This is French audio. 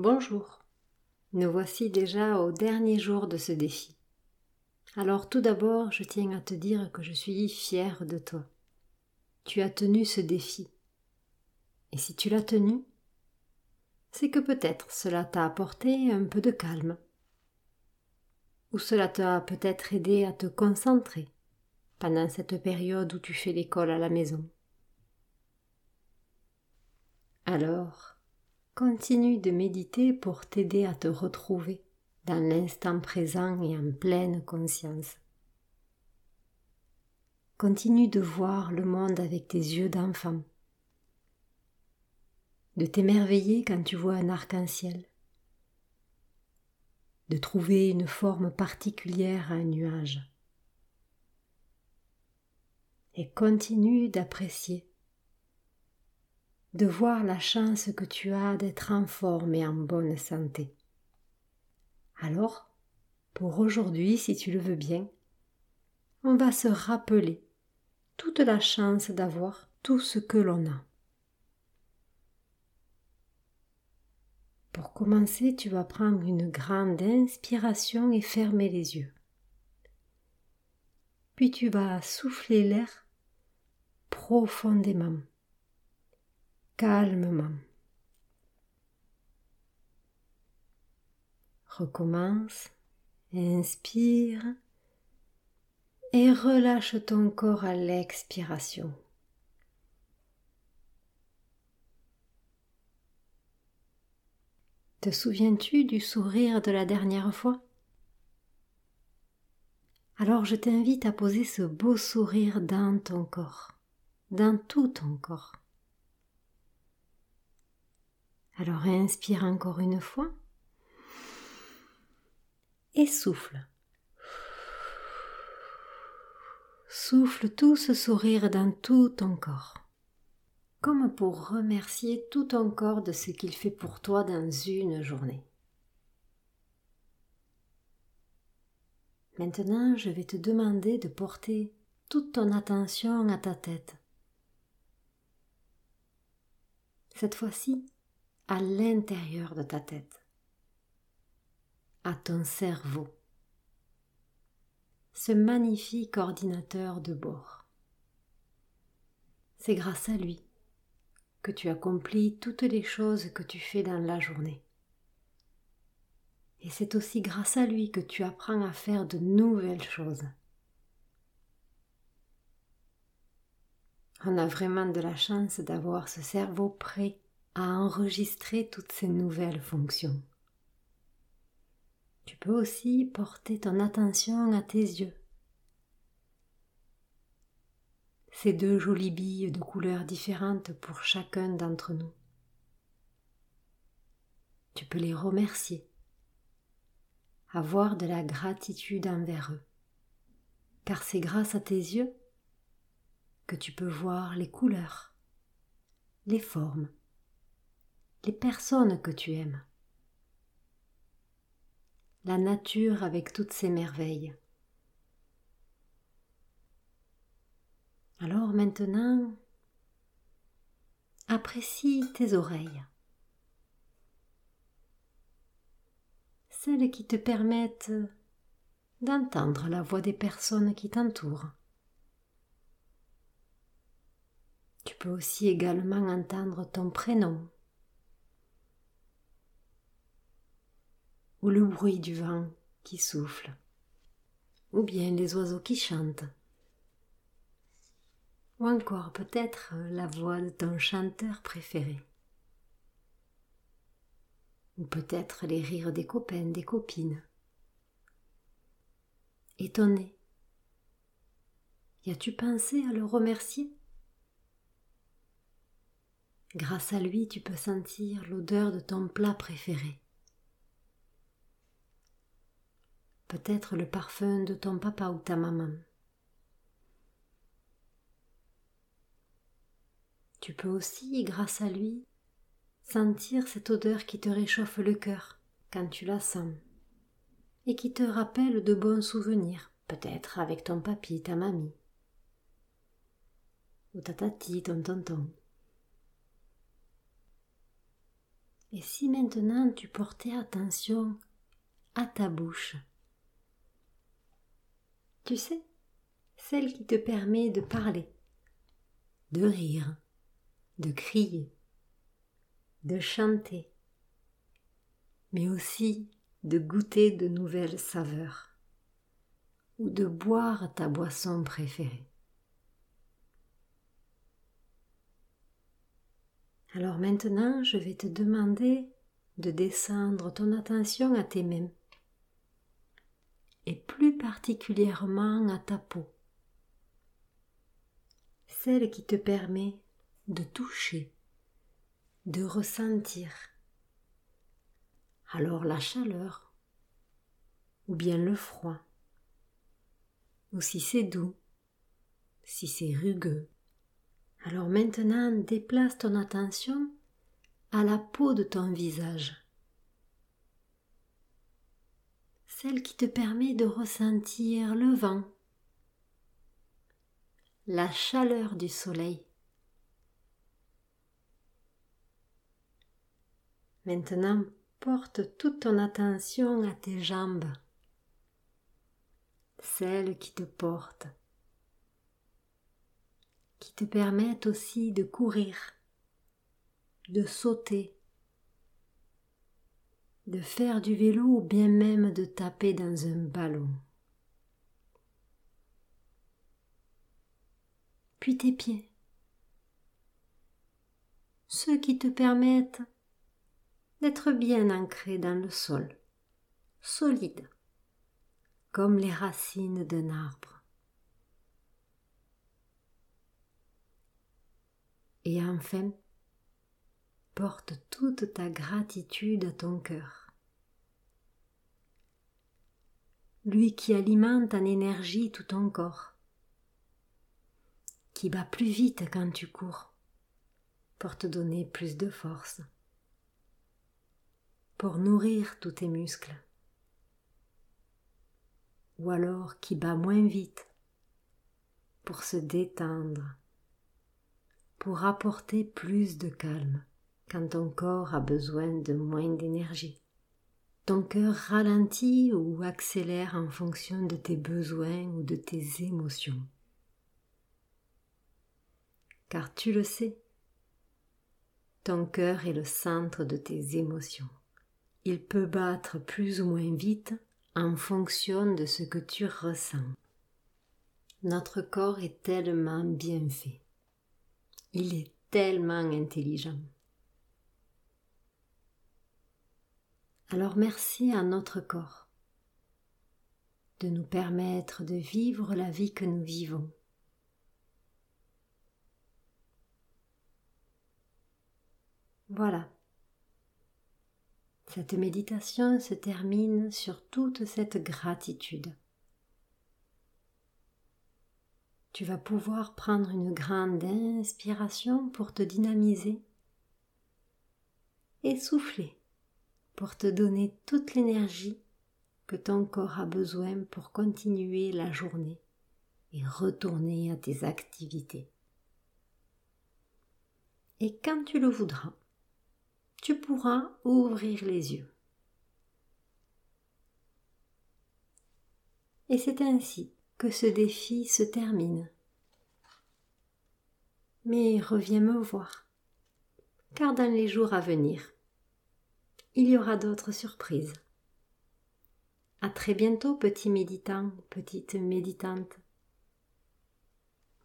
Bonjour. Nous voici déjà au dernier jour de ce défi. Alors tout d'abord, je tiens à te dire que je suis fière de toi. Tu as tenu ce défi. Et si tu l'as tenu, c'est que peut-être cela t'a apporté un peu de calme. Ou cela t'a peut-être aidé à te concentrer pendant cette période où tu fais l'école à la maison. Alors, continue de méditer pour t'aider à te retrouver dans l'instant présent et en pleine conscience. Continue de voir le monde avec tes yeux d'enfant, de t'émerveiller quand tu vois un arc-en-ciel, de trouver une forme particulière à un nuage, et continue d'apprécier de voir la chance que tu as d'être en forme et en bonne santé. Alors, pour aujourd'hui, si tu le veux bien, on va se rappeler toute la chance d'avoir tout ce que l'on a. Pour commencer, tu vas prendre une grande inspiration et fermer les yeux. Puis tu vas souffler l'air profondément calmement. Recommence, inspire et relâche ton corps à l'expiration. Te souviens-tu du sourire de la dernière fois? Alors je t'invite à poser ce beau sourire dans ton corps, dans tout ton corps. Alors inspire encore une fois et souffle. Souffle tout ce sourire dans tout ton corps, comme pour remercier tout ton corps de ce qu'il fait pour toi dans une journée. Maintenant, je vais te demander de porter toute ton attention à ta tête. Cette fois-ci, à l'intérieur de ta tête, à ton cerveau, ce magnifique ordinateur de bord. C'est grâce à lui que tu accomplis toutes les choses que tu fais dans la journée. Et c'est aussi grâce à lui que tu apprends à faire de nouvelles choses. On a vraiment de la chance d'avoir ce cerveau prêt à enregistrer toutes ces nouvelles fonctions. Tu peux aussi porter ton attention à tes yeux. Ces deux jolies billes de couleurs différentes pour chacun d'entre nous. Tu peux les remercier, avoir de la gratitude envers eux, car c'est grâce à tes yeux que tu peux voir les couleurs, les formes, les personnes que tu aimes, la nature avec toutes ses merveilles. Alors maintenant, apprécie tes oreilles, celles qui te permettent d'entendre la voix des personnes qui t'entourent. Tu peux aussi également entendre ton prénom ou le bruit du vent qui souffle, ou bien les oiseaux qui chantent, ou encore peut-être la voix de ton chanteur préféré, ou peut-être les rires des copains, des copines. Étonné, y as-tu pensé à le remercier? Grâce à lui, tu peux sentir l'odeur de ton plat préféré. Peut-être le parfum de ton papa ou ta maman. Tu peux aussi, grâce à lui, sentir cette odeur qui te réchauffe le cœur quand tu la sens et qui te rappelle de bons souvenirs, peut-être avec ton papy, ta mamie, ou ta tati, ton tonton. Et si maintenant tu portais attention à ta bouche Tu sais, celle qui te permet de parler, de rire, de crier, de chanter, mais aussi de goûter de nouvelles saveurs ou de boire ta boisson préférée. Alors maintenant, je vais te demander de descendre ton attention à tes mains et plus particulièrement à ta peau, celle qui te permet de toucher, de ressentir. Alors la chaleur, ou bien le froid, ou si c'est doux, si c'est rugueux. Alors maintenant déplace ton attention à la peau de ton visage, celle qui te permet de ressentir le vent, la chaleur du soleil, Maintenant, porte toute ton attention à tes jambes, celles qui te portent, qui te permettent aussi de courir, de sauter, de faire du vélo ou bien même de taper dans un ballon. Puis tes pieds, ceux qui te permettent d'être bien ancré dans le sol, solide, comme les racines d'un arbre. Et enfin, porte toute ta gratitude à ton cœur. Lui qui alimente en énergie tout ton corps, qui bat plus vite quand tu cours, pour te donner plus de force pour nourrir tous tes muscles, ou alors qui bat moins vite pour se détendre, pour apporter plus de calme quand ton corps a besoin de moins d'énergie. Ton cœur ralentit ou accélère en fonction de tes besoins ou de tes émotions. Car tu le sais, ton cœur est le centre de tes émotions il peut battre plus ou moins vite en fonction de ce que tu ressens. Notre corps est tellement bien fait. Il est tellement intelligent. Alors merci à notre corps de nous permettre de vivre la vie que nous vivons. Voilà. Cette méditation se termine sur toute cette gratitude. Tu vas pouvoir prendre une grande inspiration pour te dynamiser et souffler pour te donner toute l'énergie que ton corps a besoin pour continuer la journée et retourner à tes activités. Et quand tu le voudras, tu pourras ouvrir les yeux. Et c'est ainsi que ce défi se termine. Mais reviens me voir, car dans les jours à venir, il y aura d'autres surprises. À très bientôt, petit méditant, petite méditante.